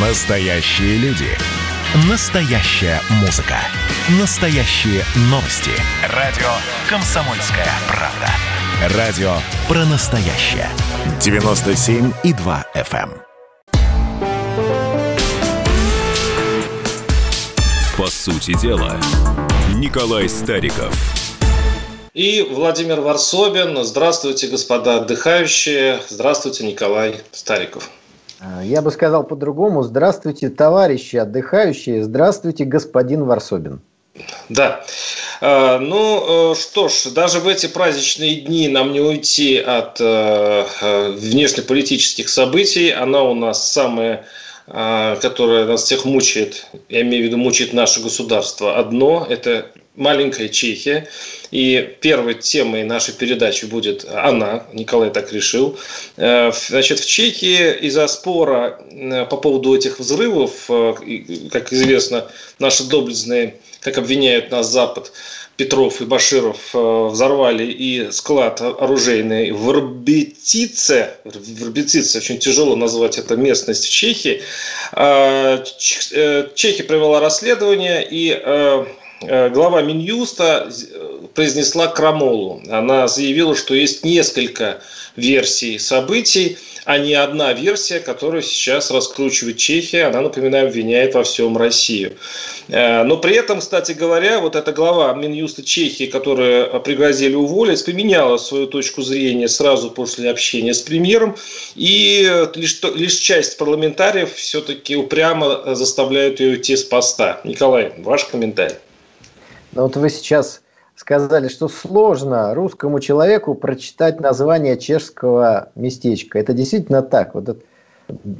Настоящие люди. Настоящая музыка. Настоящие новости. Радио «Комсомольская правда». Радио про настоящее. 97,2 FM. эм. По сути дела, Николай Стариков. И Владимир Варсобин. Здравствуйте, господа отдыхающие. Здравствуйте, Николай Стариков. Я бы сказал по-другому. Здравствуйте, товарищи отдыхающие. Здравствуйте, господин Варсобин. Да. А, Ну э, что ж, даже в эти праздничные дни нам не уйти от э, э, внешнеполитических событий. Она у нас самая которое нас всех мучает, я имею в виду мучает наше государство, одно – это маленькая Чехия. И первой темой нашей передачи будет она, Николай так решил. Э, Значит, в Чехии из-за спора э, по поводу этих взрывов, э, как известно, наши доблестные, как обвиняют нас Запад, Петров и Баширов взорвали и склад оружейный в Рбетице, в Рбетице, очень тяжело назвать это местность в Чехии. Чехия провела расследование, и глава Минюста э, произнесла крамолу. Она заявила, что есть несколько версий событий, а не одна версия, которую сейчас раскручивает Чехия. Она, напоминаю, обвиняет во всем Россию. Э, Но при этом, кстати говоря, вот эта глава Минюста Чехии, которую пригрозили уволить, поменяла свою точку зрения сразу после общения с премьером. И лишь, лишь часть парламентариев все-таки упрямо заставляют ее уйти с поста. Николай, ваш комментарий. Но вот вы сейчас сказали, что сложно русскому человеку прочитать название чешского местечка. Это действительно так. Вот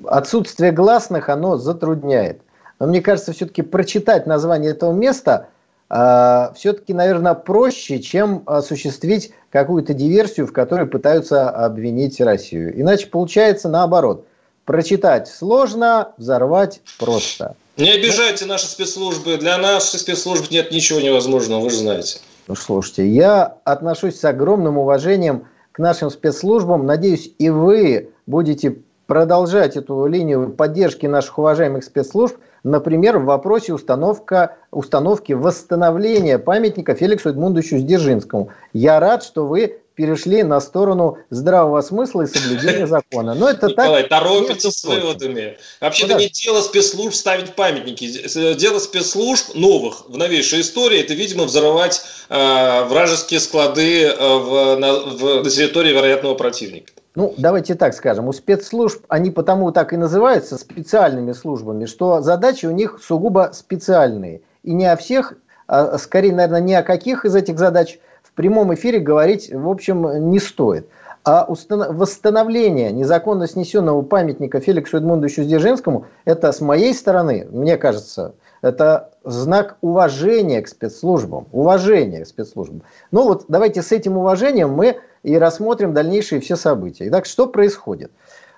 отсутствие гласных, оно затрудняет. Но мне кажется, все-таки прочитать название этого места все-таки, наверное, проще, чем осуществить какую-то диверсию, в которой пытаются обвинить Россию. Иначе получается наоборот. Прочитать сложно, взорвать просто. Не обижайте наши спецслужбы. Для наших спецслужб нет ничего невозможного, вы же знаете. Ну, слушайте, я отношусь с огромным уважением к нашим спецслужбам. Надеюсь, и вы будете продолжать эту линию поддержки наших уважаемых спецслужб, например, в вопросе установка, установки восстановления памятника Феликсу Эдмундовичу Дзержинскому. Я рад, что вы перешли на сторону здравого смысла и соблюдения закона. Но это Николай, так. торопитесь с выводами. Вообще-то Ну да. не дело спецслужб ставить памятники. Дело спецслужб новых в новейшей истории, это, видимо, взорвать э, вражеские склады э, в, на, в- на территории вероятного противника. Ну, давайте так скажем, у спецслужб, они потому так и называются специальными службами, что задачи у них сугубо специальные. И не о всех, а скорее, наверное, ни о каких из этих задач в прямом эфире говорить, в общем, не стоит. А восстановление незаконно снесенного памятника Феликсу Эдмундовичу Дзержинскому, это с моей стороны, мне кажется, это знак уважения к спецслужбам. Уважения к спецслужбам. Ну вот давайте с этим уважением мы и рассмотрим дальнейшие все события. Итак, что происходит?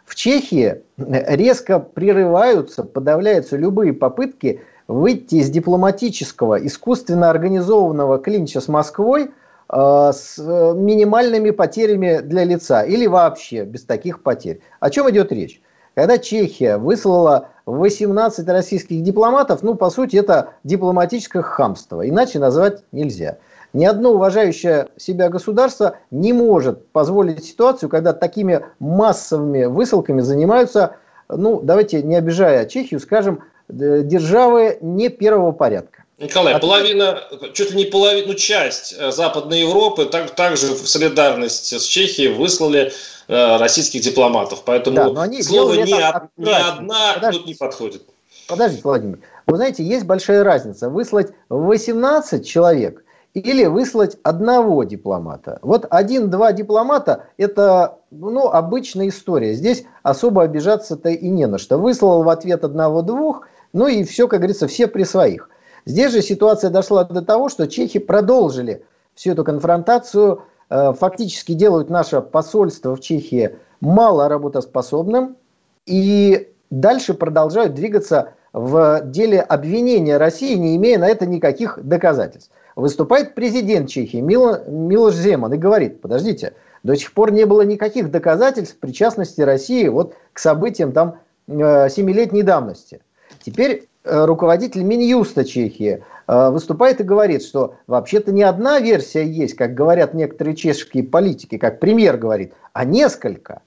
В Чехии резко прерываются, подавляются любые попытки выйти из дипломатического, искусственно организованного клинча с Москвой с э, минимальными потерями для лица или вообще без таких потерь. О чем идет речь? Когда Чехия выслала 18 российских дипломатов, ну, по сути, это дипломатическое хамство. Иначе назвать нельзя. Ни одно уважающее себя государство не может позволить ситуацию, когда такими массовыми высылками занимаются, ну, давайте не обижая Чехию, скажем, э, державы не первого порядка. Николай, А- половина, чуть ли не половина, ну, часть э, Западной Европы так, также в солидарности с Чехией выслали э, российских дипломатов. Поэтому Да, но они слово ни, одна тут Подождите. не подходит. Подождите, Владимир. Вы знаете, есть большая разница. Выслать 18 человек или выслать одного дипломата. Вот один-два дипломата – это ну, обычная история. Здесь особо обижаться-то и не на что. Выслал в ответ одного-двух, ну и все, как говорится, все при своих. Здесь же ситуация дошла до того, что чехи продолжили всю эту конфронтацию, э, фактически делают наше посольство в Чехии мало работоспособным и дальше продолжают двигаться в деле обвинения России, не имея на это никаких доказательств. Выступает президент Чехии Мило, Милош Земан и говорит, подождите, до сих пор не было никаких доказательств причастности России вот к событиям там семилетней давности. Теперь руководитель Минюста Чехии выступает и говорит, что вообще-то не одна версия есть, как говорят некоторые чешские политики, как премьер говорит, а несколько.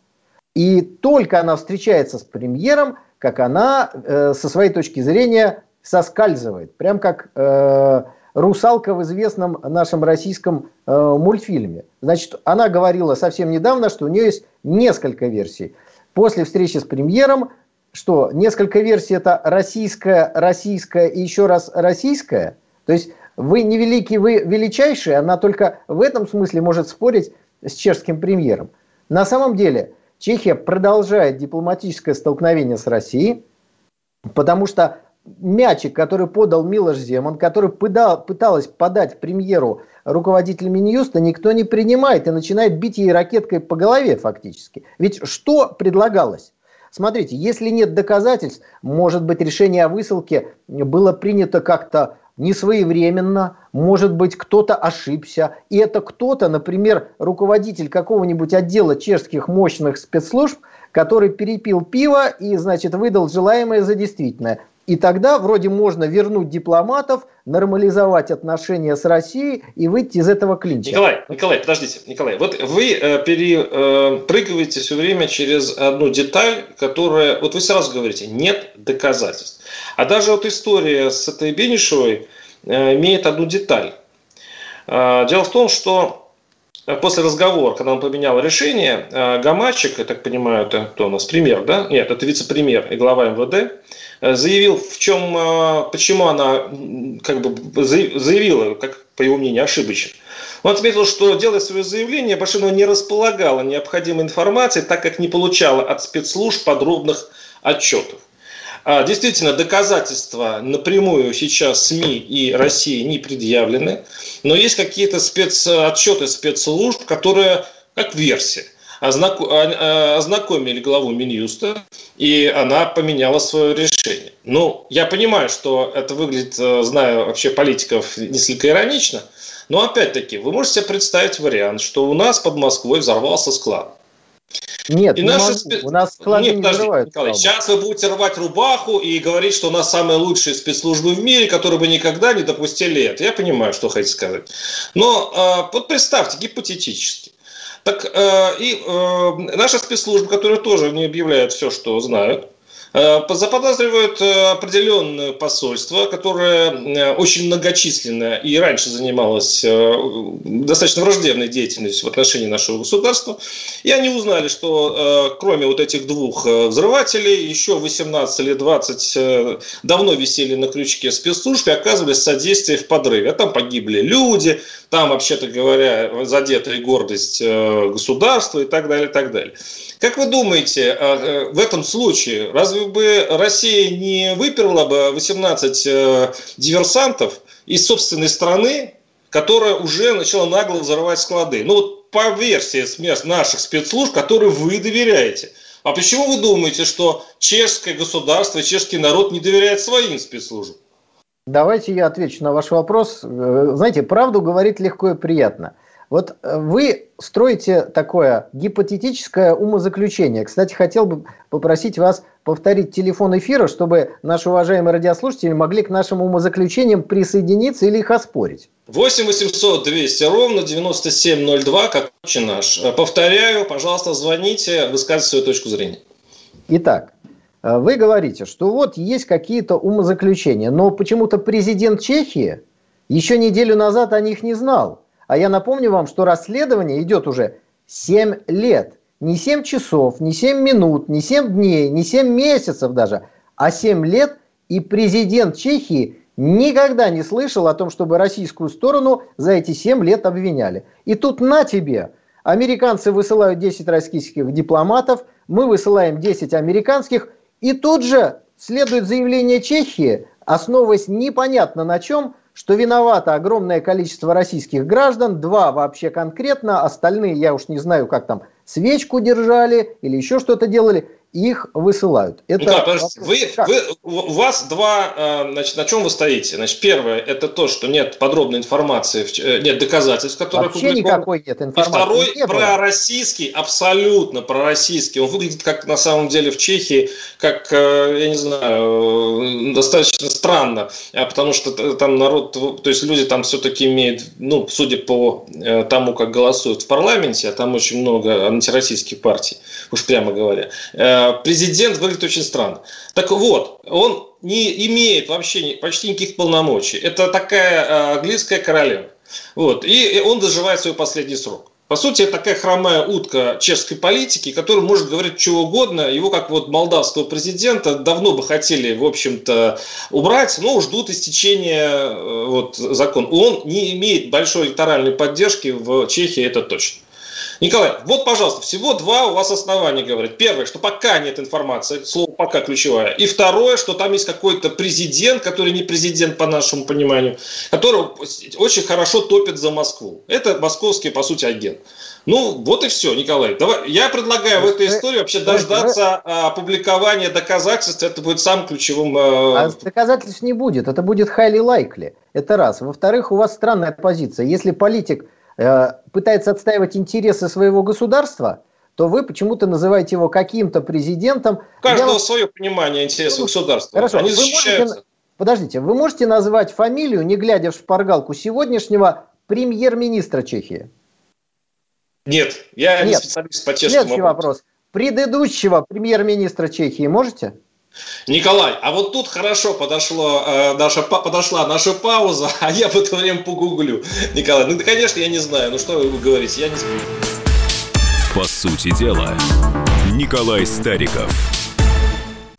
И только она встречается с премьером, как она э, со своей точки зрения соскальзывает. Прям как э, русалка в известном нашем российском э, мультфильме. Значит, она говорила совсем недавно, что у нее есть несколько версий. После встречи с премьером, что несколько версий это российская, российская и еще раз российская. То есть вы не великий, вы величайший, она только в этом смысле может спорить с чешским премьером. На самом деле – Чехия продолжает дипломатическое столкновение с Россией, потому что мячик, который подал Милош Земан, который пытал, пыталась подать премьеру руководитель Минюста, никто не принимает и начинает бить ей ракеткой по голове фактически. Ведь что предлагалось? Смотрите, если нет доказательств, может быть, решение о высылке было принято как-то не своевременно, может быть, кто-то ошибся. И это кто-то, например, руководитель какого-нибудь отдела чешских мощных спецслужб, который перепил пиво и, значит, выдал желаемое за действительное. И тогда вроде можно вернуть дипломатов, нормализовать отношения с Россией и выйти из этого клинча. Николай, Николай, подождите, Николай, вот вы э, перепрыгиваете э, все время через одну деталь, которая, вот вы сразу говорите, нет доказательств. А даже вот история с этой Бенишевой э, имеет одну деталь. Э, дело в том, что после разговора, когда он поменял решение, э, Гамачик, я так понимаю, это кто у нас, премьер, да? Нет, это вице-премьер и глава МВД, заявил, в чем, почему она как бы заявила, как по его мнению, ошибочно. Он отметил, что, делая свое заявление, Башинова не располагала необходимой информацией, так как не получала от спецслужб подробных отчетов. А, действительно, доказательства напрямую сейчас СМИ и России не предъявлены, но есть какие-то спецотчеты спецслужб, которые как версия ознакомили главу Минюста, и она поменяла свое решение. Ну, я понимаю, что это выглядит, э, знаю вообще политиков, несколько иронично, но опять-таки, вы можете себе представить вариант, что у нас под Москвой взорвался склад. Нет, и не наши... могу. у нас склады Нет, не взрывают. Николай, сейчас вы будете рвать рубаху и говорить, что у нас самые лучшие спецслужбы в мире, которые бы никогда не допустили это. Я понимаю, что хотите сказать. Но э, вот представьте, гипотетически. Так э, и э, наша спецслужба, которая тоже не объявляет все, что знают, заподозривают э, определенное посольство, которое э, очень многочисленное и раньше занималось достаточно враждебной деятельностью в отношении нашего государства. И они узнали, что кроме вот этих двух взрывателей, еще 18 или 20 давно висели на крючке спецслужб и оказывались содействие в подрыве. А там погибли люди, там, вообще-то говоря, задета и гордость государства и так далее, и так далее. Как вы думаете, в этом случае разве бы Россия не выперла бы 18 э, диверсантов из собственной страны, которая уже начала нагло взорвать склады. Ну вот по версии наших спецслужб, которые вы доверяете. А почему вы думаете, что чешское государство, чешский народ не доверяет своим спецслужбам? Давайте я отвечу на ваш вопрос. Э, знаете, правду говорить легко и приятно. Вот э, вы строите такое гипотетическое умозаключение. Кстати, хотел бы попросить вас повторить телефон эфира, чтобы наши уважаемые радиослушатели могли к нашим умозаключениям присоединиться или их оспорить. 8 800 200 ровно 9702, как наш. Э, повторяю, пожалуйста, звоните, высказывайте свою точку зрения. Итак, э, вы говорите, что вот есть какие-то умозаключения, но почему-то президент Чехии еще неделю назад о них не знал. А я напомню вам, что расследование идет уже 7 лет. Не 7 часов, не 7 минут, не 7 дней, не 7 месяцев даже, а 7 лет. И президент Чехии никогда не слышал о том, чтобы российскую сторону за эти 7 лет обвиняли. И тут на тебе. Американцы высылают 10 российских дипломатов, мы высылаем 10 американских, и тут же следует заявление Чехии, основываясь непонятно на чем, что виновато огромное количество российских граждан, два вообще конкретно, остальные, я уж не знаю, как там, свечку держали или еще что-то делали. Их высылают. Это ну, да, вы, вы, у вас два, э, значит, на чем вы стоите? Значит, первое, это то, что нет подробной информации, э, нет доказательств, которые Вообще никакой нет информации. И второй, не пророссийский, абсолютно пророссийский. Он выглядит как на самом деле в Чехии, как, э, я не знаю, достаточно странно, а потому что там народ, то есть люди там все-таки имеют, ну, судя по тому, как голосуют в парламенте, а там очень много антироссийских партий, уж прямо говоря, президент выглядит очень странно. Так вот, он не имеет вообще почти никаких полномочий. Это такая э, английская королева. Вот. И он доживает свой последний срок. По сути, это такая хромая утка чешской политики, которая может говорить чего угодно. Его, как вот молдавского президента, давно бы хотели, в общем-то, убрать, но ждут истечения э, вот, закона. Он не имеет большой электоральной поддержки в Чехии, это точно. Николай, вот, пожалуйста, всего два у вас основания говорят. Первое, что пока нет информации, слово пока ключевое. И второе, что там есть какой-то президент, который не президент по нашему пониманию, который очень хорошо топит за Москву. Это московский, по сути, агент. Ну, вот и все, Николай. Давай, я предлагаю в этой истории вообще дождаться опубликования доказательств. Это будет самым ключевым. Э, а доказательств не будет. Это будет highly likely. Это раз. Во-вторых, у вас странная позиция. Если политик пытается отстаивать интересы своего государства, то вы почему-то называете его каким-то президентом. У каждого Я... свое понимание интересов ну, государства. Хорошо. Они вы Можете... Подождите, вы можете назвать фамилию, не глядя в шпаргалку сегодняшнего премьер-министра Чехии? Нет, я Нет. не специалист по чешскому Следующий вопрос. Предыдущего премьер-министра Чехии можете? Николай, а вот тут хорошо подошло, э, наша, подошла наша пауза, а я в это время погуглю. Николай, ну, конечно, я не знаю, ну что вы говорите, я не знаю. По сути дела, Николай Стариков.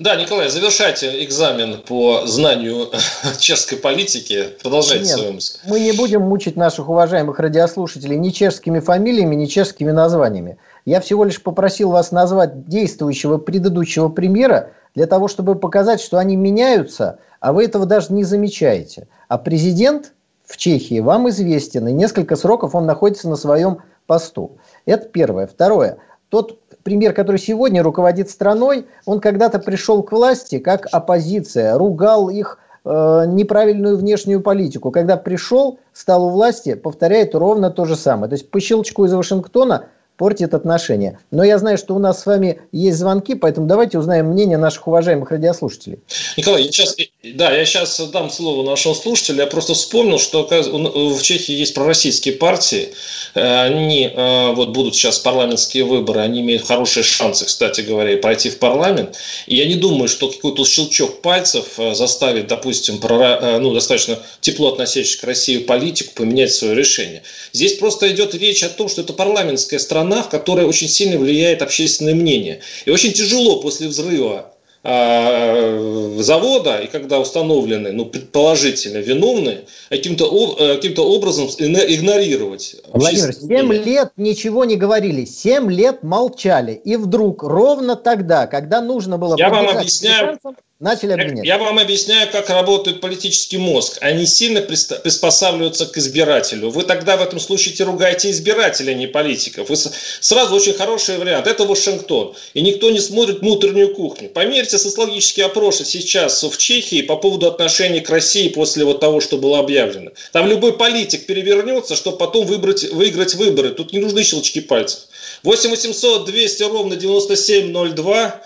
да, Николай, завершайте экзамен по знанию чешской политики. Продолжайте Нет, свою мысль. Мы не будем мучить наших уважаемых радиослушателей ни чешскими фамилиями, ни чешскими названиями. Я всего лишь попросил вас назвать действующего предыдущего премьера для того, чтобы показать, что они меняются, а вы этого даже не замечаете. А президент в Чехии вам известен, и несколько сроков он находится на своем посту. Это первое. Второе. Тот премьер, который сегодня руководит страной, он когда-то пришел к власти как оппозиция, ругал их э, неправильную внешнюю политику. Когда пришел, стал у власти, повторяет ровно то же самое. То есть по щелчку из Вашингтона портит отношения. Но я знаю, что у нас с вами есть звонки, поэтому давайте узнаем мнение наших уважаемых радиослушателей. Николай, я сейчас, да, я сейчас дам слово нашему слушателю. Я просто вспомнил, что в Чехии есть пророссийские партии. Э, они э, вот будут сейчас парламентские выборы, они имеют хорошие шансы, кстати говоря, пройти в парламент. И я не думаю, что какой-то щелчок пальцев э, заставит, допустим, ну, достаточно тепло относящихся к России политику поменять свое решение. Здесь просто идет речь о том, что это парламентская страна, страна, в которой очень сильно влияет общественное мнение. И очень тяжело после взрыва а, завода, и когда установлены, ну, предположительно виновные, каким-то э, каким образом игнорировать. Владимир, 7 лет ничего не говорили, 7 лет молчали. И вдруг, ровно тогда, когда нужно было... Я вам объясняю, начали обвинять. Я, вам объясняю, как работает политический мозг. Они сильно приспосабливаются к избирателю. Вы тогда в этом случае ругаете избирателя, а не политиков. Вы сразу очень хороший вариант. Это Вашингтон. И никто не смотрит внутреннюю кухню. Померьте социологические опросы сейчас в Чехии по поводу отношений к России после вот того, что было объявлено. Там любой политик перевернется, чтобы потом выбрать, выиграть выборы. Тут не нужны щелчки пальцев. 8 800 200 ровно 9702.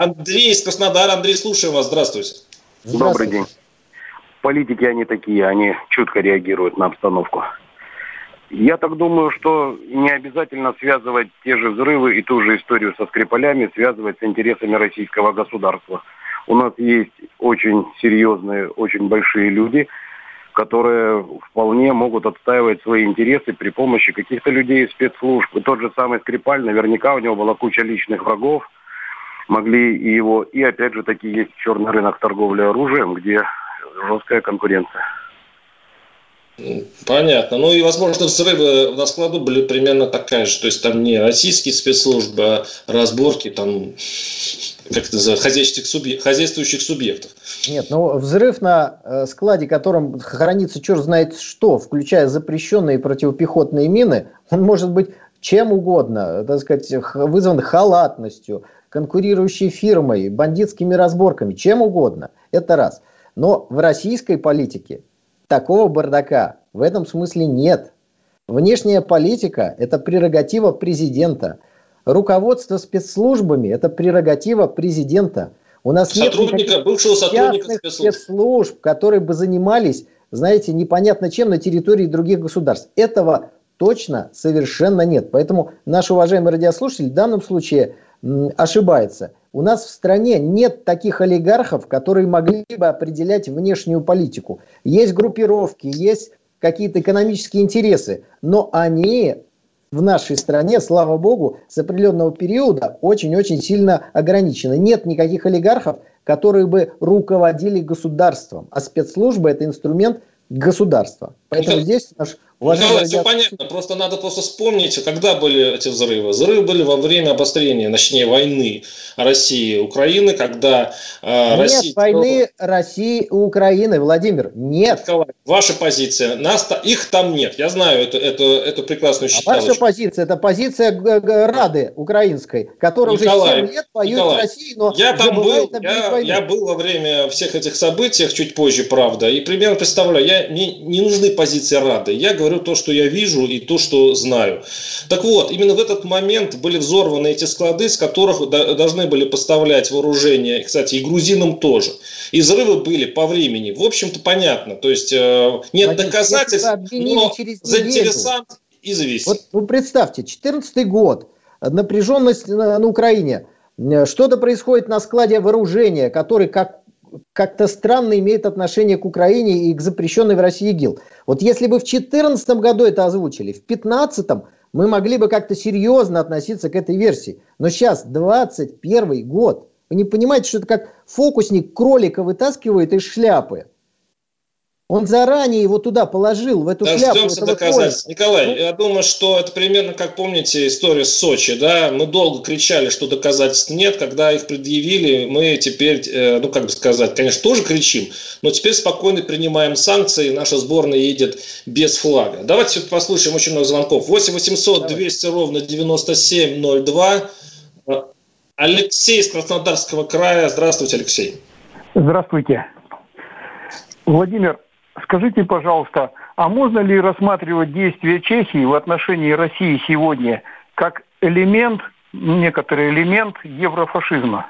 Андрей из Краснодара. Андрей, слушаем вас. Здравствуйте. Добрый день. Политики они такие, они чутко реагируют на обстановку. Я так думаю, что не обязательно связывать те же взрывы и ту же историю со Скрипалями, связывать с интересами российского государства. У нас есть очень серьезные, очень большие люди, которые вполне могут отстаивать свои интересы при помощи каких-то людей из спецслужб. И тот же самый Скрипаль, наверняка у него была куча личных врагов, могли и его... И опять же таки есть черный рынок торговли оружием, где жесткая конкуренция. Понятно. Ну и, возможно, взрывы на складу были примерно такая же. То есть там не российские спецслужбы, а разборки там как это называется, хозяйствующих, субъ... хозяйствующих субъектов. Нет, ну взрыв на э, складе, которым хранится черт знает что, включая запрещенные противопехотные мины, он может быть чем угодно, так сказать, вызван халатностью, конкурирующей фирмой, бандитскими разборками, чем угодно. Это раз. Но в российской политике такого бардака в этом смысле нет. Внешняя политика – это прерогатива президента. Руководство спецслужбами – это прерогатива президента. У нас сотрудника, нет бывшего сотрудника спецслужб. спецслужб, которые бы занимались, знаете, непонятно чем на территории других государств. Этого точно совершенно нет. Поэтому наш уважаемый радиослушатель в данном случае – ошибается. У нас в стране нет таких олигархов, которые могли бы определять внешнюю политику. Есть группировки, есть какие-то экономические интересы, но они в нашей стране, слава богу, с определенного периода очень-очень сильно ограничены. Нет никаких олигархов, которые бы руководили государством, а спецслужбы – это инструмент государства. Поэтому здесь наш Уважаемый Николай, все понятно, просто надо просто вспомнить, когда были эти взрывы. Взрывы были во время обострения, точнее, войны России и Украины, когда э, Нет Россия... войны России и Украины, Владимир, нет. Николай, ваша позиция, нас, их там нет, я знаю эту, эту, эту прекрасную считалочку. А ваша позиция, это позиция Рады украинской, которая Николай, уже 7 лет воюет Николай, в России, но я там был, я, я был во время всех этих событий, чуть позже, правда, и примерно представляю, я, мне не нужны позиции Рады, я говорю говорю то, что я вижу и то, что знаю. Так вот, именно в этот момент были взорваны эти склады, с которых должны были поставлять вооружение, кстати, и грузинам тоже. И взрывы были по времени. В общем-то, понятно. То есть э, нет Владимир, доказательств, но заинтересант известен. Вот вы представьте, 14 год, напряженность на, на Украине. Э, что-то происходит на складе вооружения, который, как как-то странно имеет отношение к Украине и к запрещенной в России ИГИЛ. Вот если бы в 2014 году это озвучили, в 2015 мы могли бы как-то серьезно относиться к этой версии. Но сейчас 21 год. Вы не понимаете, что это как фокусник кролика вытаскивает из шляпы. Он заранее его туда положил, в эту Дождемся шляпу. Дождемся доказательств. Николай, ну, я думаю, что это примерно как помните историю с Сочи. Да? Мы долго кричали, что доказательств нет. Когда их предъявили, мы теперь, э, ну как бы сказать, конечно, тоже кричим, но теперь спокойно принимаем санкции. Наша сборная едет без флага. Давайте послушаем очень много звонков. 8 800 200 ровно 9702. Алексей из Краснодарского края. Здравствуйте, Алексей. Здравствуйте. Владимир, Скажите, пожалуйста, а можно ли рассматривать действия Чехии в отношении России сегодня как элемент, некоторый элемент еврофашизма?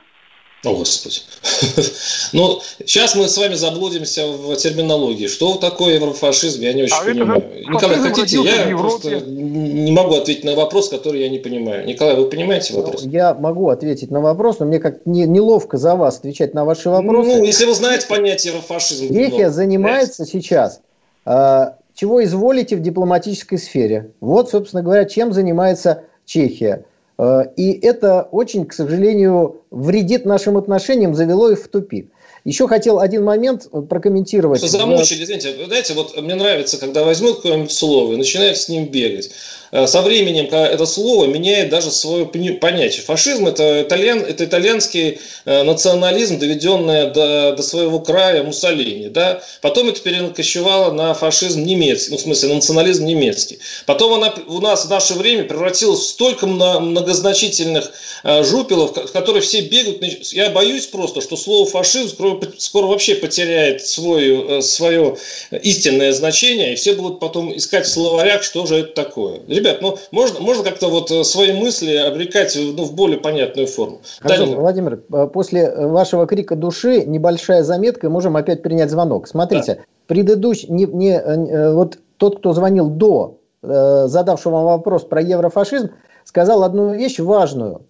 О, Господи. ну, сейчас мы с вами заблудимся в терминологии. Что такое еврофашизм, я не очень а понимаю. Николай, хотите, я просто не могу ответить на вопрос, который я не понимаю. Николай, вы понимаете вопрос? Ну, я могу ответить на вопрос, но мне как не, неловко за вас отвечать на ваши вопросы. Ну, если вы знаете понятие еврофашизм. Чехия ну, занимается знаете. сейчас э, чего изволите в дипломатической сфере. Вот, собственно говоря, чем занимается Чехия. Э, и это очень, к сожалению, вредит нашим отношениям, завело их в тупик. Еще хотел один момент прокомментировать. Что замучили, извините, знаете, вот мне нравится, когда возьмут какое-нибудь слово и начинают с ним бегать. Э, со временем это слово меняет даже свое понятие. Фашизм это, итальян, это итальянский э, национализм, доведенный до, до своего края Муссолини. Да? Потом это перекочевало на фашизм немецкий, ну, в смысле, национализм немецкий. Потом она у нас в наше время превратилась в столько многозначительных э, жупелов, в которые все бегают. Я боюсь просто, что слово фашизм скоро, скоро вообще потеряет свое, свое истинное значение, и все будут потом искать в словарях, что же это такое ребят, ну можно, можно как-то вот э, свои мысли обрекать ну, в более понятную форму. Хорошо, Данил. Владимир, э, после вашего крика души небольшая заметка, и можем опять принять звонок. Смотрите, да. предыдущий, не, не, э, вот тот, кто звонил до задавшего вам вопрос про еврофашизм, сказал одну вещь важную.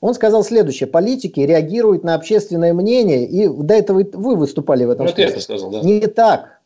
Он сказал следующее. Политики реагируют на общественное мнение, и до этого вы выступали в этом вот смысле. Это сказал, да. Не так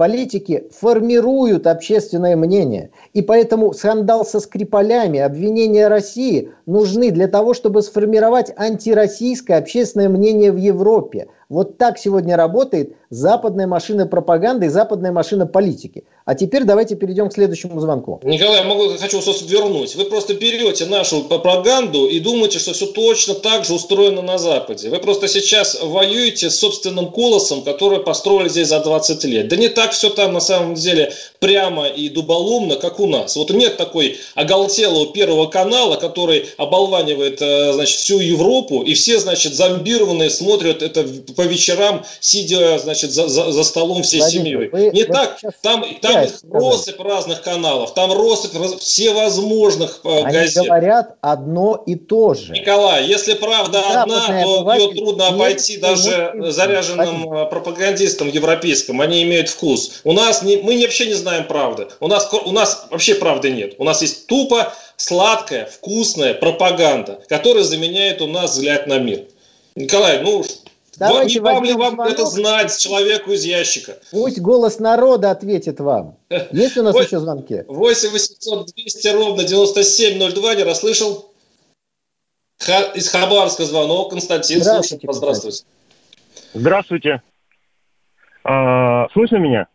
политики формируют общественное мнение. И поэтому скандал со Скрипалями, обвинения России нужны для того, чтобы сформировать антироссийское общественное мнение в Европе. Вот так сегодня работает западная машина пропаганды и западная машина политики. А теперь давайте перейдем к следующему звонку. Николай, я могу, хочу вас вернуть. Вы просто берете нашу пропаганду и думаете, что все точно так же устроено на Западе. Вы просто сейчас воюете с собственным колосом, который построили здесь за 20 лет. Да не так все там на самом деле прямо и дуболомно, как у нас. Вот нет такой оголтелого первого канала, который оболванивает э, значит, всю Европу, и все, значит, зомбированные смотрят это по вечерам, сидя, значит, за, за, за столом всей Владимир, семьей. Вы, Не вы так, там, там россыпь разных каналов, там россыпь всевозможных э, Они газет. говорят одно и то же. Николай, если правда одна, то ее трудно обойти даже заряженным э, пропагандистам европейским. Они имеют вкус. У нас не, мы вообще не знаем правды. У нас, у нас вообще правды нет. У нас есть тупо сладкая, вкусная пропаганда, которая заменяет у нас взгляд на мир. Николай, ну Давайте не вам ли вам звонок. это знать человеку из ящика? Пусть голос народа ответит вам. Есть у нас 8, еще звонки? 8 800 200 ровно 9702, не расслышал? Ха, из Хабаровска звонок. Константин, здравствуйте, слушай, здравствуйте. Здравствуйте. А, слышно меня?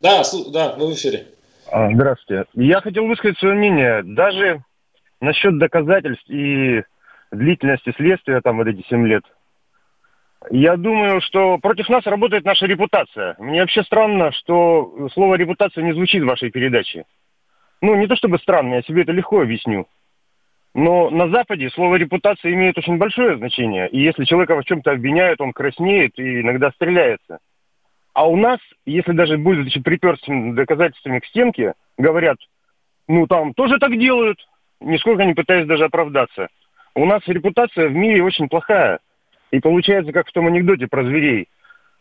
Да, да, вы в эфире. А, здравствуйте. Я хотел высказать свое мнение. Даже насчет доказательств и длительности следствия, там, вот эти 7 лет – я думаю, что против нас работает наша репутация. Мне вообще странно, что слово репутация не звучит в вашей передаче. Ну, не то чтобы странно, я себе это легко объясню. Но на Западе слово репутация имеет очень большое значение. И если человека в чем-то обвиняют, он краснеет и иногда стреляется. А у нас, если даже будет припер с доказательствами к стенке, говорят, ну там тоже так делают, нисколько не пытаясь даже оправдаться. У нас репутация в мире очень плохая. И получается, как в том анекдоте про зверей.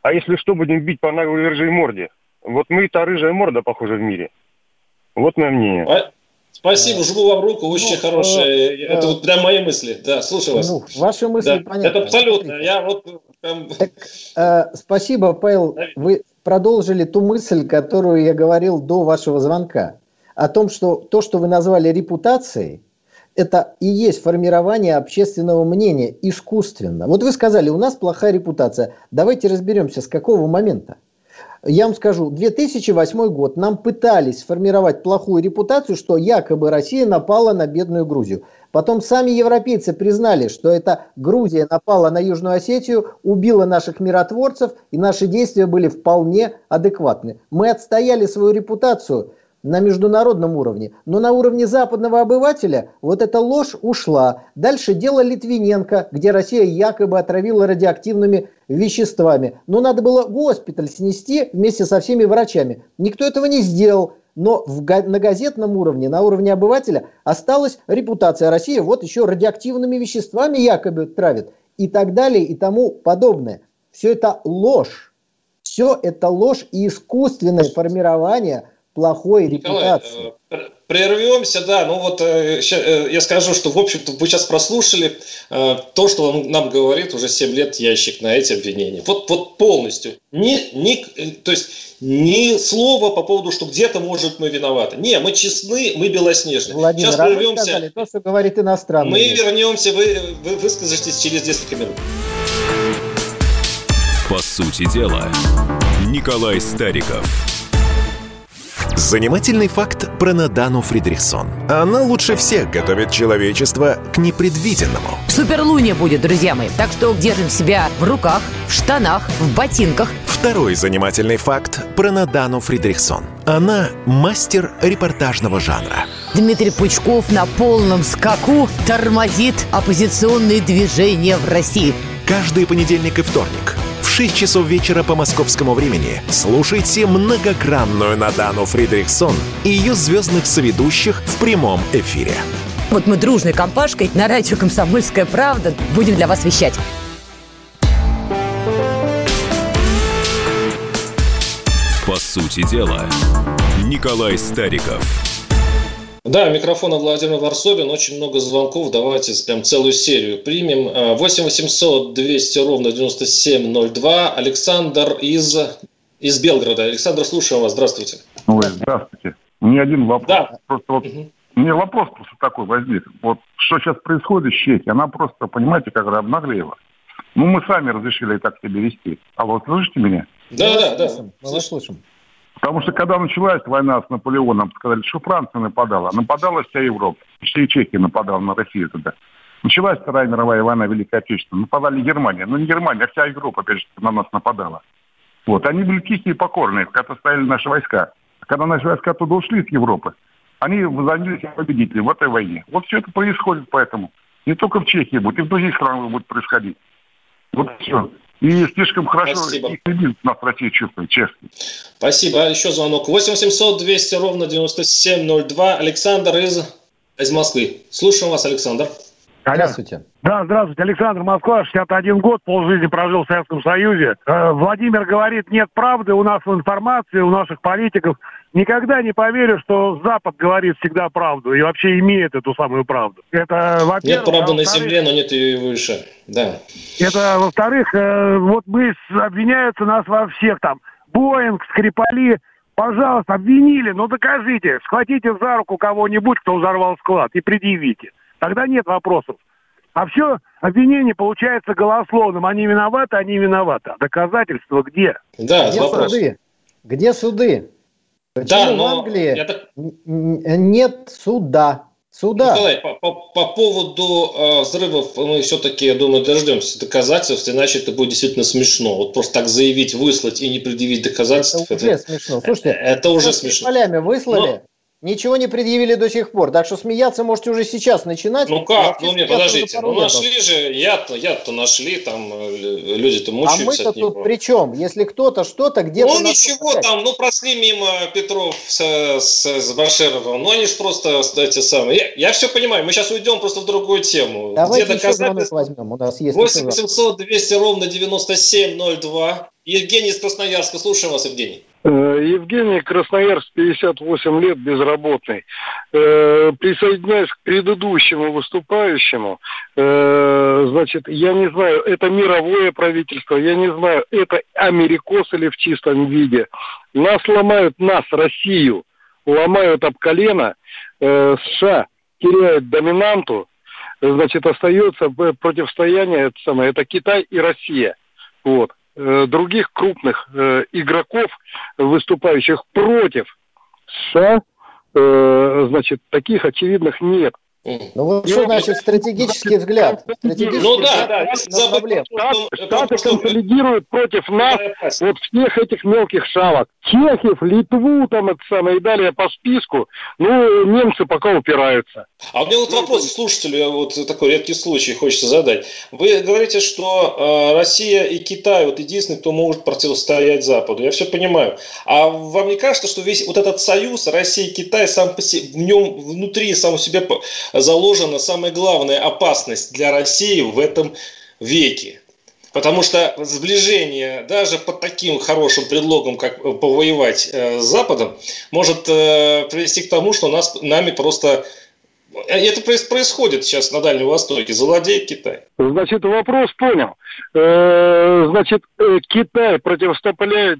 А если что, будем бить по наглой рыжей морде. Вот мы та рыжая морда, похоже, в мире. Вот мое мнение. А, спасибо, жму вам руку, очень ну, хорошая. Э, это э, вот прям мои мысли. Да, слушаю вас. Ну, ваши мысли да. понятны. Это абсолютно. Я вот прям... так, э, спасибо, Павел. Вы продолжили ту мысль, которую я говорил до вашего звонка. О том, что то, что вы назвали репутацией, это и есть формирование общественного мнения искусственно. Вот вы сказали, у нас плохая репутация. Давайте разберемся, с какого момента. Я вам скажу, 2008 год нам пытались сформировать плохую репутацию, что якобы Россия напала на бедную Грузию. Потом сами европейцы признали, что это Грузия напала на Южную Осетию, убила наших миротворцев, и наши действия были вполне адекватны. Мы отстояли свою репутацию – на международном уровне. Но на уровне западного обывателя вот эта ложь ушла. Дальше дело Литвиненко, где Россия якобы отравила радиоактивными веществами. Но надо было госпиталь снести вместе со всеми врачами. Никто этого не сделал. Но в, на газетном уровне, на уровне обывателя осталась репутация России. Вот еще радиоактивными веществами якобы травит. И так далее, и тому подобное. Все это ложь. Все это ложь и искусственное формирование плохой репутации. Э, прервемся, да. Ну вот э, э, я скажу, что, в общем-то, вы сейчас прослушали то, что он нам говорит уже 7 лет ящик на эти обвинения. Вот, вот полностью. Ни, ни, то есть ни слова по поводу, что где-то, может, мы виноваты. Не, мы честны, мы белоснежны. Владимир, сейчас прервемся. Сказали, то, что говорит иностранный. Мы вернемся, вы, вы выскажетесь через несколько минут. По сути дела, Николай Стариков. Занимательный факт про Надану Фридрихсон. Она лучше всех готовит человечество к непредвиденному. Суперлуния будет, друзья мои. Так что держим себя в руках, в штанах, в ботинках. Второй занимательный факт про Надану Фридрихсон. Она мастер репортажного жанра. Дмитрий Пучков на полном скаку тормозит оппозиционные движения в России. Каждый понедельник и вторник 6 часов вечера по московскому времени слушайте многогранную Надану Фридрихсон и ее звездных соведущих в прямом эфире. Вот мы дружной компашкой на радио «Комсомольская правда» будем для вас вещать. По сути дела, Николай Стариков. Да, микрофона Владимир Варсобин. Очень много звонков. Давайте прям целую серию примем. 8 800 200 ровно 9702. Александр из, из Белгорода. Александр, слушаем вас. Здравствуйте. Ой, здравствуйте. Не один вопрос. Да. Просто вот Мгм. мне вопрос просто такой возник. Вот что сейчас происходит с Чехией, она просто, понимаете, как обнаглела. Ну, мы сами разрешили так себя вести. А вот слышите меня? Да, да, да. Слышим, Мы вас слышим. Потому что когда началась война с Наполеоном, сказали, что Франция нападала. Нападала вся Европа. И Чехия нападала на Россию тогда. Началась Вторая мировая война, Великая Отечественная. Нападали Германия. Ну, не Германия, а вся Европа, опять же, на нас нападала. Вот. Они были тихие и покорные, когда стояли наши войска. Когда наши войска оттуда ушли с Европы, они возомнили себя победителей в этой войне. Вот все это происходит поэтому. Не только в Чехии будет, и в других странах будет происходить. Вот все. И слишком хорошо Спасибо. их любит нас Россия чувствует, честно. Спасибо. Еще звонок. 8 800 200 ровно 9702. Александр из, из Москвы. Слушаем вас, Александр. Здравствуйте. Да, здравствуйте, Александр Москва, 61 год, полжизни прожил в Советском Союзе. Э, Владимир говорит, нет правды у нас в информации, у наших политиков. Никогда не поверю, что Запад говорит всегда правду и вообще имеет эту самую правду. Это, во-первых. Нет правды а на земле, но нет ее и выше. Да. Это, во-вторых, э, вот мы обвиняются нас во всех там. Боинг, Скрипали, пожалуйста, обвинили, ну докажите. Схватите за руку кого-нибудь, кто взорвал склад, и предъявите. Тогда нет вопросов. А все, обвинение получается голословным. Они виноваты, они виноваты. А доказательства где? Да, Где вопрос. суды? Где суды? Почему Да, в но Англии я так нет суда? Суда. Николай, по, по- по поводу э, взрывов мы все-таки, я думаю, дождемся доказательств, иначе это будет действительно смешно. Вот просто так заявить, выслать и не предъявить Это доказательств, это, уже смешно. Слушайте, это уже смешно. полями выслали, ничего не предъявили до сих пор. Так что смеяться можете уже сейчас начинать. Ну как? Ну нет, подождите. Ну нашли же, яд-то, яд-то нашли, там э, люди-то А мучаются мы-то от тут него. при чем? Если кто-то что-то где-то... Ну ничего опять- там, ну прошли мимо Петров с, с, с Башировым, ну они же просто эти самые. Я, я все понимаю, мы сейчас уйдем просто в другую тему. Давайте Где доказательства? возьмем. У нас есть 8 еще звонок. 800 200 ровно 9702. Евгений из Красноярска. Слушаем вас, Евгений. Э, Евгений Красноярск, 58 лет, безработный. Э, Присоединяюсь к предыдущему выступающему. Э, Значит, я не знаю, это мировое правительство, я не знаю, это америкос или в чистом виде. Нас ломают, нас, Россию, ломают об колено. США теряют доминанту. Значит, остается противостояние, это, самое, это Китай и Россия. Вот других крупных э, игроков, выступающих против США, э, значит, таких очевидных нет. Ну вот что значит стратегический взгляд? Стратегический Ну да, взгляд да, на если забыть проблему. про то, что- Штаты консолидируют против нас вот всех этих мелких шавок. Чехов, Литву, там это самое, и далее по списку. Ну, немцы пока упираются. А у меня вот вопрос слушателю, вот такой редкий случай хочется задать. Вы говорите, что э, Россия и Китай вот единственные, кто может противостоять Западу. Я все понимаю. А вам не кажется, что весь вот этот союз Россия и Китай сам по себе, в нем внутри сам у себя заложена самая главная опасность для России в этом веке? Потому что сближение даже под таким хорошим предлогом, как повоевать э, с Западом, может э, привести к тому, что нас, нами просто... э, Это проис- происходит сейчас на Дальнем Востоке. Завладеет Китай. Значит, вопрос понял. Значит, Китай противоставляет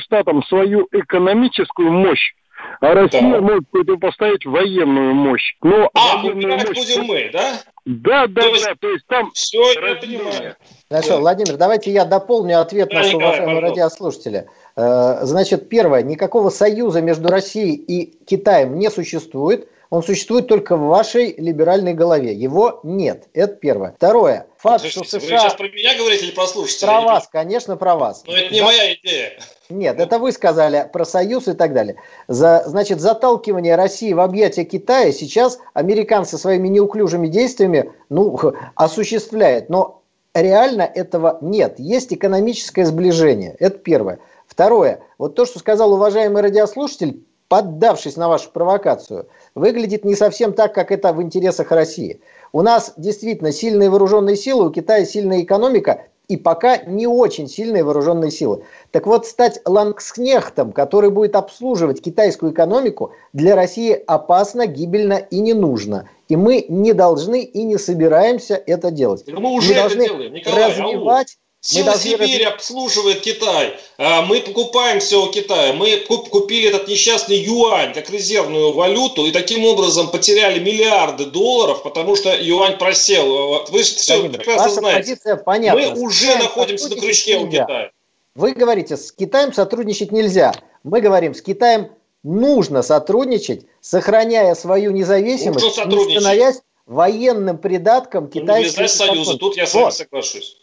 Штатам свою экономическую мощь, а Россия Так. может противопоставить военную мощь. Но А, военную выбирать мощь- будем мы, да? Да, да, то есть, да, то есть там... Все, я понимаю. Хорошо, да. Владимир, давайте я дополню ответ да, нашего уважаемого радиослушателя. Э, значит, первое, никакого союза между Россией и Китаем не существует. Он существует только в вашей либеральной голове. Его нет. Это первое. Второе. Факт, Слушайте, что США... Вы сейчас про меня говорите или про слушателей? Про вас, конечно, про вас. Но это не да? моя идея. Нет, это вы сказали про союз и так далее. За, значит, заталкивание России в объятия Китая сейчас американцы своими неуклюжими действиями ну, осуществляют. Но реально этого нет. Есть экономическое сближение. Это первое. Второе. Вот то, что сказал уважаемый радиослушатель, поддавшись на вашу провокацию, выглядит не совсем так, как это в интересах России. У нас действительно сильные вооруженные силы, у Китая сильная экономика и пока не очень сильные вооруженные силы. Так вот, стать лангскнехтом, который будет обслуживать китайскую экономику, для России опасно, гибельно и не нужно. И мы не должны и не собираемся это делать. мы уже мы должны это делаем, Николай, развивать Сила Сибирь раз... обслуживает Китай. А, мы покупаем все у Китая. Мы купили этот несчастный юань как резервную валюту и таким образом потеряли миллиарды долларов, потому что юань просел. Вы же все Владимир, прекрасно знаете. понятна. Мы уже находимся на крючке у Китая. Вы говорите, с Китаем сотрудничать нельзя. Мы говорим, с Китаем нужно сотрудничать, сохраняя свою независимость, не становясь военным придатком китайского ну, Союза. Тут я с вами вот. соглашусь.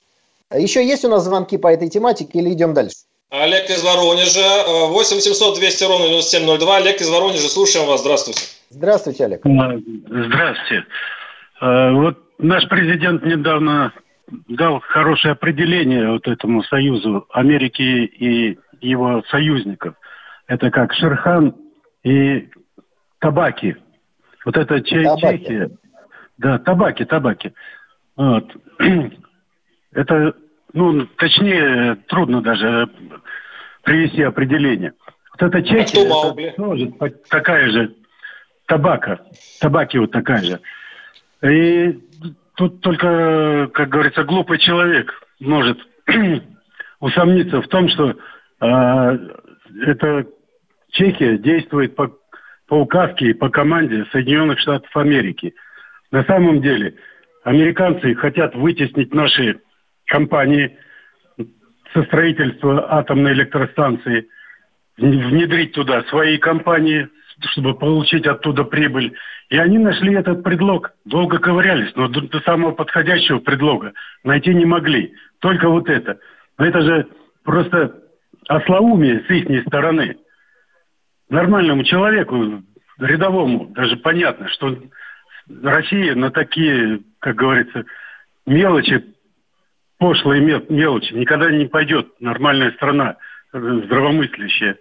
Еще есть у нас звонки по этой тематике или идем дальше? Олег из Воронежа. 8 700 200 ровно 9702. Олег из Воронежа. Слушаем вас. Здравствуйте. Здравствуйте, Олег. Здравствуйте. Э, вот наш президент недавно дал хорошее определение вот этому союзу Америки и его союзников. Это как Шерхан и Табаки. Вот это Чехия. Да, табаки, табаки. Вот. Это, ну, точнее, трудно даже привести определение. Вот эта Чехия, а это тоже такая же табака, табаки вот такая же. И тут только, как говорится, глупый человек может усомниться в том, что э, эта Чехия действует по, по указке и по команде Соединенных Штатов Америки. На самом деле американцы хотят вытеснить наши компании со строительства атомной электростанции, внедрить туда свои компании, чтобы получить оттуда прибыль. И они нашли этот предлог, долго ковырялись, но до, самого подходящего предлога найти не могли. Только вот это. Но это же просто ослоумие с их стороны. Нормальному человеку, рядовому, даже понятно, что Россия на такие, как говорится, мелочи пошлые мелочи. Никогда не пойдет нормальная страна, э, здравомыслящая.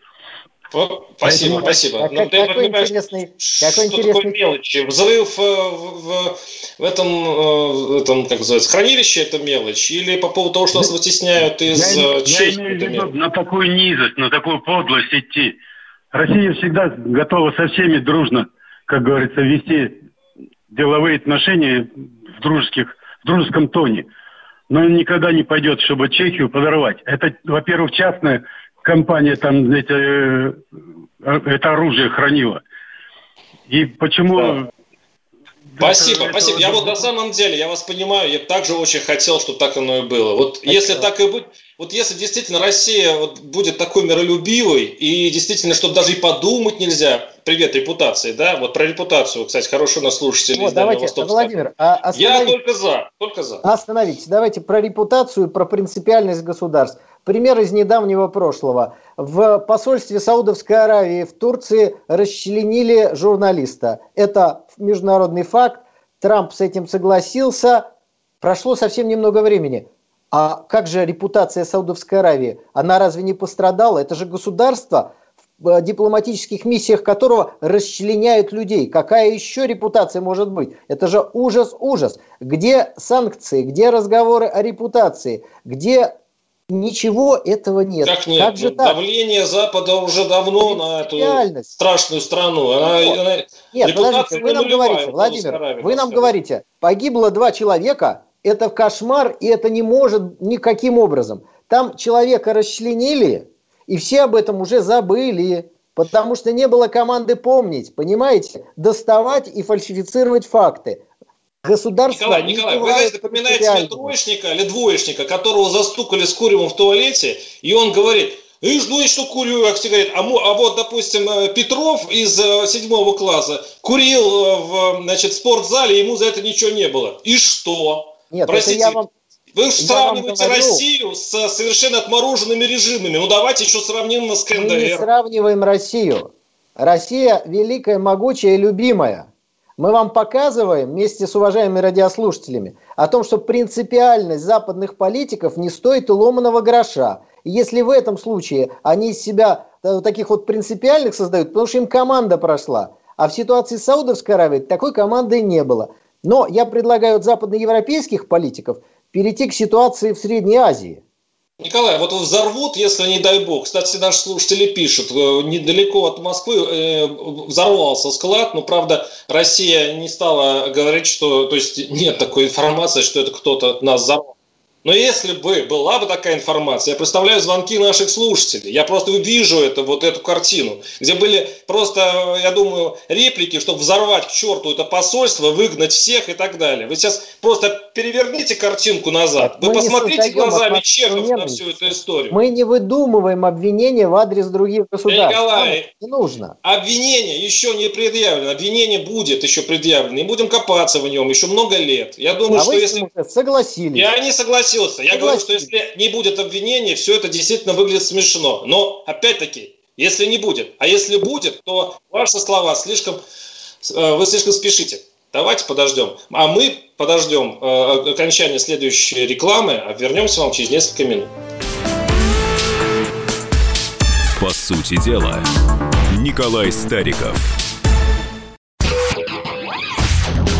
Вот, спасибо, Поэтому, спасибо. Как, Но, какой, какой интересный, какой интересный... такое мелочи? Взрыв э, в, в, в этом, э, этом, как называется, хранилище это мелочь? Или по поводу того, что нас вытесняют из я, Чехии? Я имею в виду на такую низость, на такую подлость идти. Россия всегда готова со всеми дружно, как говорится, вести деловые отношения в дружеских, в дружеском тоне но он никогда не пойдет, чтобы Чехию подорвать. Это, во-первых, частная компания там эти, э, это оружие хранила. И почему да. Спасибо, спасибо. Я вот на самом деле, я вас понимаю, я также очень хотел, чтобы так оно и было. Вот Это... если так и будет, вот если действительно Россия вот будет такой миролюбивой, и действительно, чтобы даже и подумать нельзя, привет репутации, да, вот про репутацию, кстати, хороший у нас слушатель вот, из давайте, Владимир, а Я только за, только за. Остановитесь, давайте про репутацию, про принципиальность государств. Пример из недавнего прошлого. В посольстве Саудовской Аравии в Турции расчленили журналиста. Это международный факт. Трамп с этим согласился. Прошло совсем немного времени. А как же репутация Саудовской Аравии? Она разве не пострадала? Это же государство, в э, дипломатических миссиях которого расчленяют людей. Какая еще репутация может быть? Это же ужас, ужас. Где санкции, где разговоры о репутации, где Ничего этого нет. Как нет? Как же ну, так? Давление Запада уже давно на эту страшную страну. Она, вот. она, нет, подождите, вы нам говорите, Владимир, вы нам говорите, погибло два человека, это кошмар, и это не может никаким образом. Там человека расчленили, и все об этом уже забыли, потому что не было команды помнить, понимаете? Доставать и фальсифицировать факты. Государство Николай, Николай, вы знаете, напоминаете мне троечника или двоечника, которого застукали с куревом в туалете, и он говорит, и ну и что курю, как все говорят, а, а вот, допустим, э, Петров из э, седьмого класса курил э, в значит, спортзале, ему за это ничего не было. И что? Нет, Простите, это я вам вы сравниваете Россию с совершенно отмороженными режимами. Ну давайте еще сравним нас с КНДР. Мы не сравниваем Россию. Россия великая, могучая и любимая. Мы вам показываем вместе с уважаемыми радиослушателями о том, что принципиальность западных политиков не стоит и ломаного гроша. И если в этом случае они из себя э, таких вот принципиальных создают, потому что им команда прошла, а в ситуации с Саудовской Аравией такой команды не было. Но я предлагаю от западноевропейских политиков – перейти к ситуации в Средней Азии. Николай, вот взорвут, если не дай бог. Кстати, наши слушатели пишут, э, недалеко от Москвы э, взорвался склад, но, правда, Россия не стала говорить, что, то есть нет такой информации, что это кто-то нас взорвал. Но если бы была бы такая информация, я представляю звонки наших слушателей, я просто вижу это, вот эту картину, где были просто, я думаю, реплики, чтобы взорвать к черту это посольство, выгнать всех и так далее. Вы сейчас просто переверните картинку назад. Вы Мы посмотрите глазами Чехов на всю эту историю. Мы не выдумываем обвинения в адрес других государств. Николай, не нужно. Обвинение еще не предъявлено. Обвинение будет еще предъявлено. И будем копаться в нем еще много лет. Я думаю, а что если... согласились. Я не согласился согласился. Я говорю, что если не будет обвинения, все это действительно выглядит смешно. Но, опять-таки, если не будет. А если будет, то ваши слова слишком... Э, вы слишком спешите. Давайте подождем. А мы подождем э, окончания следующей рекламы, а вернемся вам через несколько минут. По сути дела, Николай Стариков.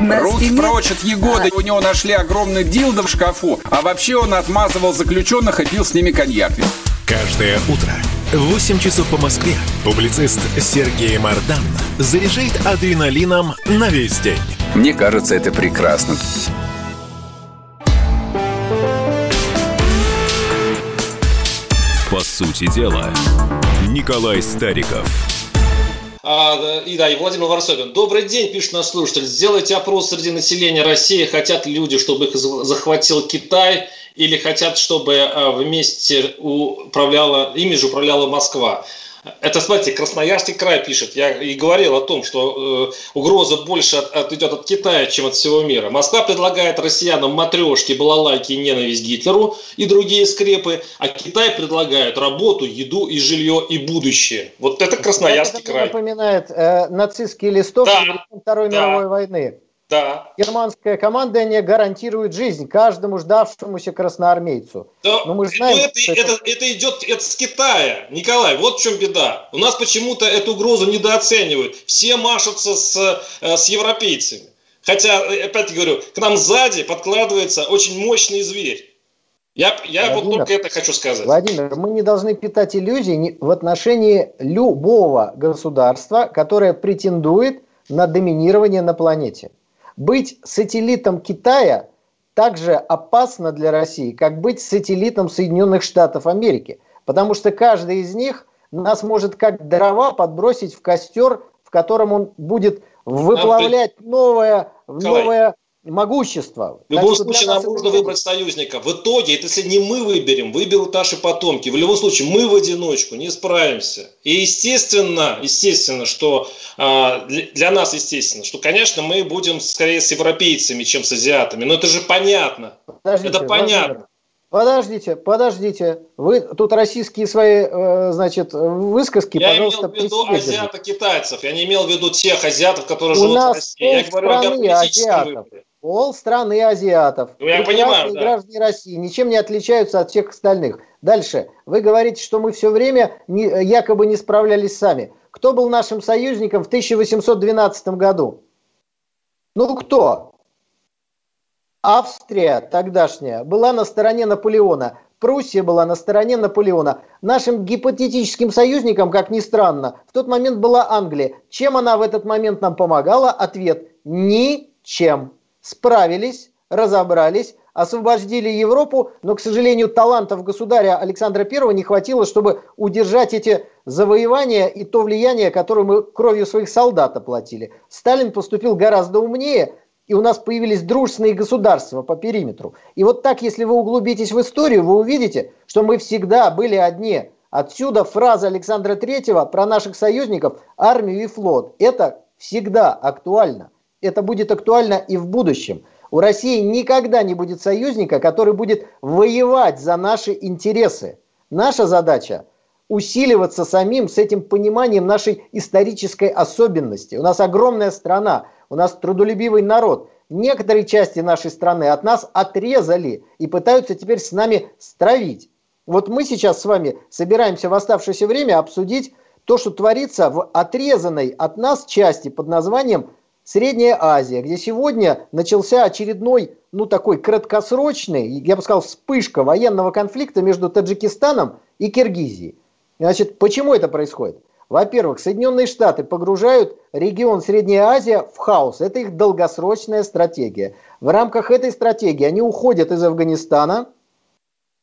Руки прочь от Егоды. У него нашли огромный дилдо в шкафу. А вообще он отмазывал заключенных и пил с ними коньяк. Каждое утро в 8 часов по Москве публицист Сергей Мардан заряжает адреналином на весь день. Мне кажется, это прекрасно. По сути дела, Николай Стариков – а, и да, и Владимир Варсобин. Добрый день, пишет наш слушатель. Сделайте опрос среди населения России. Хотят люди, чтобы их захватил Китай или хотят, чтобы а, вместе управляла, ими же управляла Москва. Это, смотрите, Красноярский край пишет. Я и говорил о том, что э, угроза больше от, от, идет от Китая, чем от всего мира. Москва предлагает россиянам матрешки, балалайки и ненависть Гитлеру и другие скрепы, а Китай предлагает работу, еду и жилье и будущее. Вот это Красноярский это край. напоминает э, нацистские листовки да, Второй да. мировой войны. Да. Германское командование гарантирует жизнь каждому ждавшемуся красноармейцу. Да, Но мы знаем, это, это, это, это идет это с Китая, Николай. Вот в чем беда. У нас почему-то эту угрозу недооценивают. Все машутся с, э, с европейцами. Хотя, опять говорю, к нам сзади подкладывается очень мощный зверь. Я, я Владимир, вот только это хочу сказать. Владимир, мы не должны питать иллюзий в отношении любого государства, которое претендует на доминирование на планете. Быть сателлитом Китая также опасно для России, как быть сателлитом Соединенных Штатов Америки. Потому что каждый из них нас может как дрова подбросить в костер, в котором он будет выплавлять новое, новое могущество. В любом случае нам нужно выбрать союзника. В итоге, это если не мы выберем, выберут наши потомки. В любом случае, мы в одиночку не справимся. И естественно, естественно, что а, для нас естественно, что, конечно, мы будем скорее с европейцами, чем с азиатами. Но это же понятно. Подождите, это понятно. Подождите, подождите. Вы тут российские свои, э, значит, высказки, я пожалуйста, имел в виду азиатов-китайцев. Я не имел в виду тех азиатов, которые У живут в России. Я говорю о азиатов. Выборе пол страны азиатов. Ну, я понимаю, да. граждане России ничем не отличаются от всех остальных. Дальше. Вы говорите, что мы все время не, якобы не справлялись сами. Кто был нашим союзником в 1812 году? Ну, кто? Австрия тогдашняя была на стороне Наполеона. Пруссия была на стороне Наполеона. Нашим гипотетическим союзником, как ни странно, в тот момент была Англия. Чем она в этот момент нам помогала? Ответ – ничем. Справились, разобрались, освободили Европу, но, к сожалению, талантов государя Александра I не хватило, чтобы удержать эти завоевания и то влияние, которое мы кровью своих солдат оплатили. Сталин поступил гораздо умнее – и у нас появились дружественные государства по периметру. И вот так, если вы углубитесь в историю, вы увидите, что мы всегда были одни. Отсюда фраза Александра Третьего про наших союзников, армию и флот. Это всегда актуально. Это будет актуально и в будущем. У России никогда не будет союзника, который будет воевать за наши интересы. Наша задача усиливаться самим с этим пониманием нашей исторической особенности. У нас огромная страна, у нас трудолюбивый народ. Некоторые части нашей страны от нас отрезали и пытаются теперь с нами стравить. Вот мы сейчас с вами собираемся в оставшееся время обсудить то, что творится в отрезанной от нас части под названием Средняя Азия, где сегодня начался очередной, ну такой краткосрочный, я бы сказал, вспышка военного конфликта между Таджикистаном и Киргизией. Значит, почему это происходит? Во-первых, Соединенные Штаты погружают регион Средняя Азия в хаос. Это их долгосрочная стратегия. В рамках этой стратегии они уходят из Афганистана,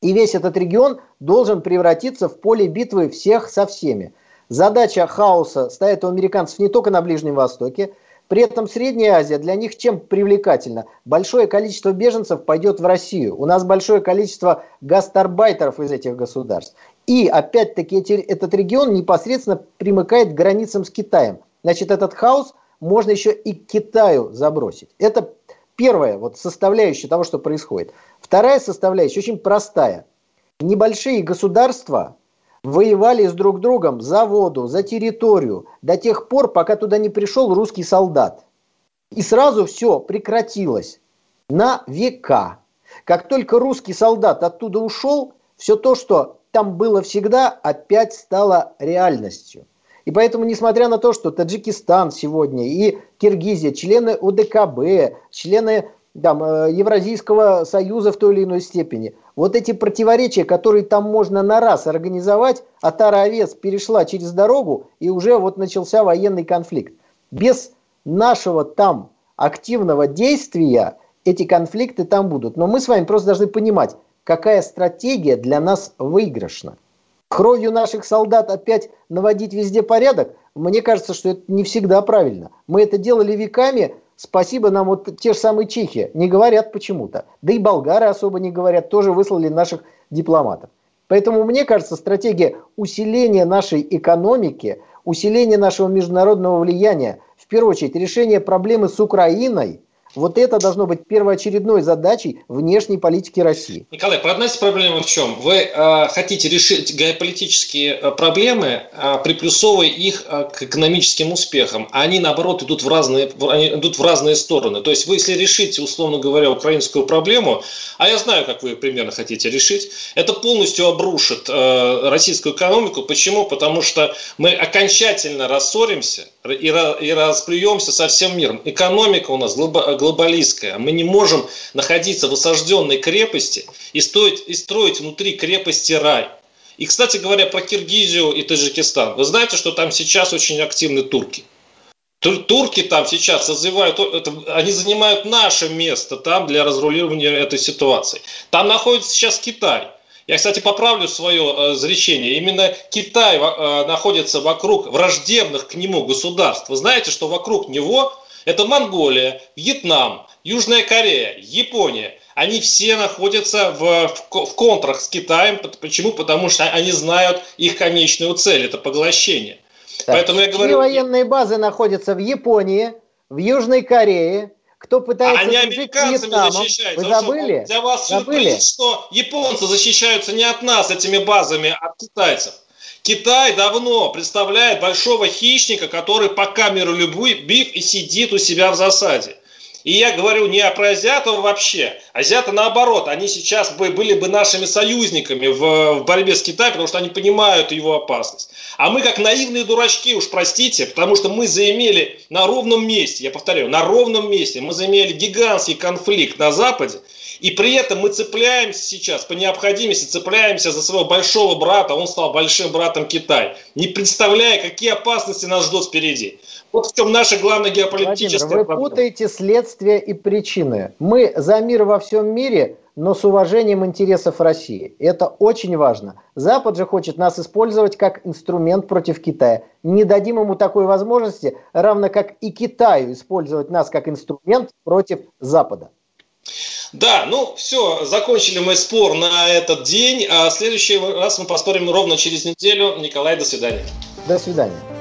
и весь этот регион должен превратиться в поле битвы всех со всеми. Задача хаоса стоит у американцев не только на Ближнем Востоке, при этом Средняя Азия для них чем привлекательна? Большое количество беженцев пойдет в Россию. У нас большое количество гастарбайтеров из этих государств. И опять-таки этот регион непосредственно примыкает к границам с Китаем. Значит, этот хаос можно еще и Китаю забросить. Это первая вот составляющая того, что происходит. Вторая составляющая очень простая. Небольшие государства воевали с друг другом за воду, за территорию, до тех пор, пока туда не пришел русский солдат. И сразу все прекратилось на века. Как только русский солдат оттуда ушел, все то, что там было всегда, опять стало реальностью. И поэтому, несмотря на то, что Таджикистан сегодня и Киргизия, члены ОДКБ, члены там, э, Евразийского союза в той или иной степени. Вот эти противоречия, которые там можно на раз организовать, а тара овец перешла через дорогу, и уже вот начался военный конфликт. Без нашего там активного действия эти конфликты там будут. Но мы с вами просто должны понимать, какая стратегия для нас выигрышна. Кровью наших солдат опять наводить везде порядок, мне кажется, что это не всегда правильно. Мы это делали веками, Спасибо нам вот те же самые чехи не говорят почему-то. Да и болгары особо не говорят, тоже выслали наших дипломатов. Поэтому, мне кажется, стратегия усиления нашей экономики, усиления нашего международного влияния, в первую очередь решение проблемы с Украиной – вот это должно быть первоочередной задачей внешней политики России. Николай, пооднайте проблема в чем? Вы э, хотите решить геополитические э, проблемы, э, приплюсовывая их э, к экономическим успехам, а они, наоборот, идут в, разные, они идут в разные стороны. То есть вы, если решите, условно говоря, украинскую проблему, а я знаю, как вы примерно хотите решить, это полностью обрушит э, российскую экономику. Почему? Потому что мы окончательно рассоримся и, расплюемся со всем миром. Экономика у нас глобалистская. Мы не можем находиться в осажденной крепости и, стоить, и строить внутри крепости рай. И, кстати говоря, про Киргизию и Таджикистан. Вы знаете, что там сейчас очень активны турки. Турки там сейчас это, они занимают наше место там для разрулирования этой ситуации. Там находится сейчас Китай. Я, кстати, поправлю свое э. Именно Китай э, находится вокруг враждебных к нему государств. Вы знаете, что вокруг него это Монголия, Вьетнам, Южная Корея, Япония. Они все находятся в, в, в контрах с Китаем. Почему? Потому что они знают их конечную цель – это поглощение. Так, Поэтому я говорю... военные базы находятся в Японии, в Южной Корее, кто пытается Они американцами защищаются. Вы забыли? Для вас забыли? сюрприз, что японцы защищаются не от нас этими базами, а от китайцев. Китай давно представляет большого хищника, который пока миролюбив и сидит у себя в засаде. И я говорю не про азиатов вообще. Азиаты наоборот, они сейчас бы, были бы нашими союзниками в, в борьбе с Китаем, потому что они понимают его опасность. А мы как наивные дурачки, уж простите, потому что мы заимели на ровном месте, я повторяю, на ровном месте, мы заимели гигантский конфликт на Западе, и при этом мы цепляемся сейчас, по необходимости цепляемся за своего большого брата, он стал большим братом Китая, не представляя, какие опасности нас ждут впереди. Вот в чем наша главная геополитическая Владимир, вы путаете следствие и причины. Мы за мир во всем мире, но с уважением интересов России. Это очень важно. Запад же хочет нас использовать как инструмент против Китая. Не дадим ему такой возможности, равно как и Китаю использовать нас как инструмент против Запада. Да, ну все, закончили мы спор на этот день. А в следующий раз мы поспорим ровно через неделю. Николай, до свидания. До свидания.